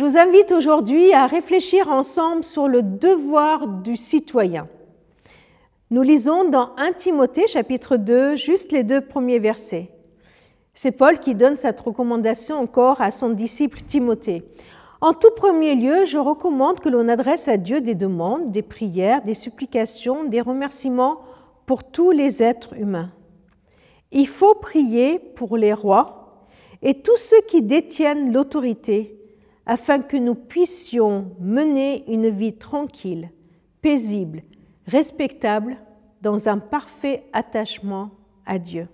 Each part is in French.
Je vous invite aujourd'hui à réfléchir ensemble sur le devoir du citoyen. Nous lisons dans 1 Timothée chapitre 2 juste les deux premiers versets. C'est Paul qui donne cette recommandation encore à son disciple Timothée. En tout premier lieu, je recommande que l'on adresse à Dieu des demandes, des prières, des supplications, des remerciements pour tous les êtres humains. Il faut prier pour les rois et tous ceux qui détiennent l'autorité afin que nous puissions mener une vie tranquille, paisible, respectable, dans un parfait attachement à Dieu.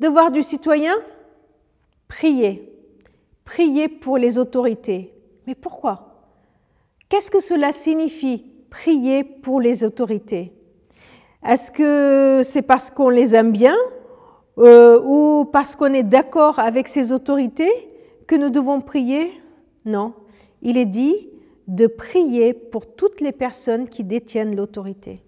Devoir du citoyen Prier. Prier pour les autorités. Mais pourquoi? Qu'est-ce que cela signifie, prier pour les autorités? Est-ce que c'est parce qu'on les aime bien euh, ou parce qu'on est d'accord avec ces autorités? Que nous devons prier Non. Il est dit de prier pour toutes les personnes qui détiennent l'autorité.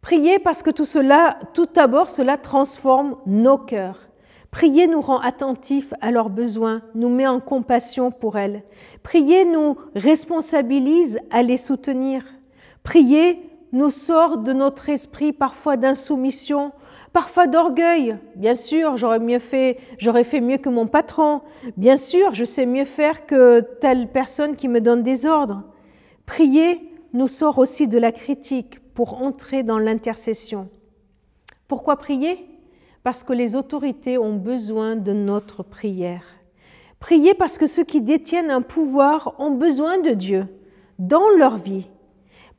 Prier parce que tout cela, tout d'abord, cela transforme nos cœurs. Prier nous rend attentifs à leurs besoins, nous met en compassion pour elles. Prier nous responsabilise à les soutenir. Prier nous sort de notre esprit parfois d'insoumission, parfois d'orgueil. Bien sûr, j'aurais mieux fait, j'aurais fait mieux que mon patron. Bien sûr, je sais mieux faire que telle personne qui me donne des ordres. Prier nous sort aussi de la critique pour entrer dans l'intercession. Pourquoi prier? Parce que les autorités ont besoin de notre prière. Prier parce que ceux qui détiennent un pouvoir ont besoin de Dieu dans leur vie.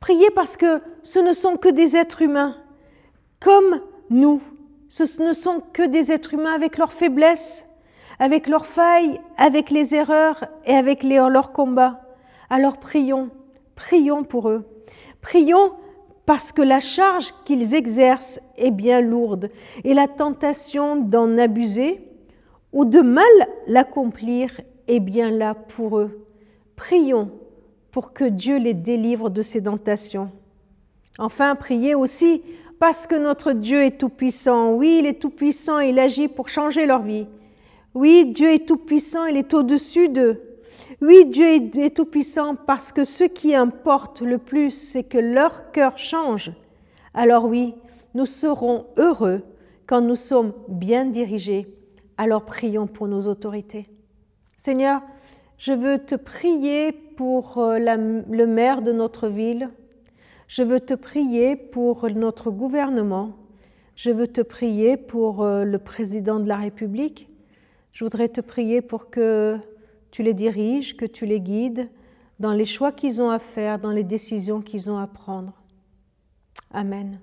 Prier parce que ce ne sont que des êtres humains, comme nous. Ce ne sont que des êtres humains avec leurs faiblesses, avec leurs failles, avec les erreurs et avec leurs combats. Alors prions, prions pour eux. Prions parce que la charge qu'ils exercent est bien lourde et la tentation d'en abuser ou de mal l'accomplir est bien là pour eux. Prions pour que Dieu les délivre de ces tentations. Enfin, priez aussi parce que notre Dieu est tout-puissant. Oui, il est tout-puissant, il agit pour changer leur vie. Oui, Dieu est tout-puissant, il est au-dessus d'eux. Oui, Dieu est tout-puissant parce que ce qui importe le plus, c'est que leur cœur change. Alors oui, nous serons heureux quand nous sommes bien dirigés. Alors prions pour nos autorités. Seigneur, je veux te prier pour euh, le maire de notre ville. Je veux te prier pour notre gouvernement. Je veux te prier pour euh, le président de la République. Je voudrais te prier pour que tu les diriges, que tu les guides dans les choix qu'ils ont à faire, dans les décisions qu'ils ont à prendre. Amen.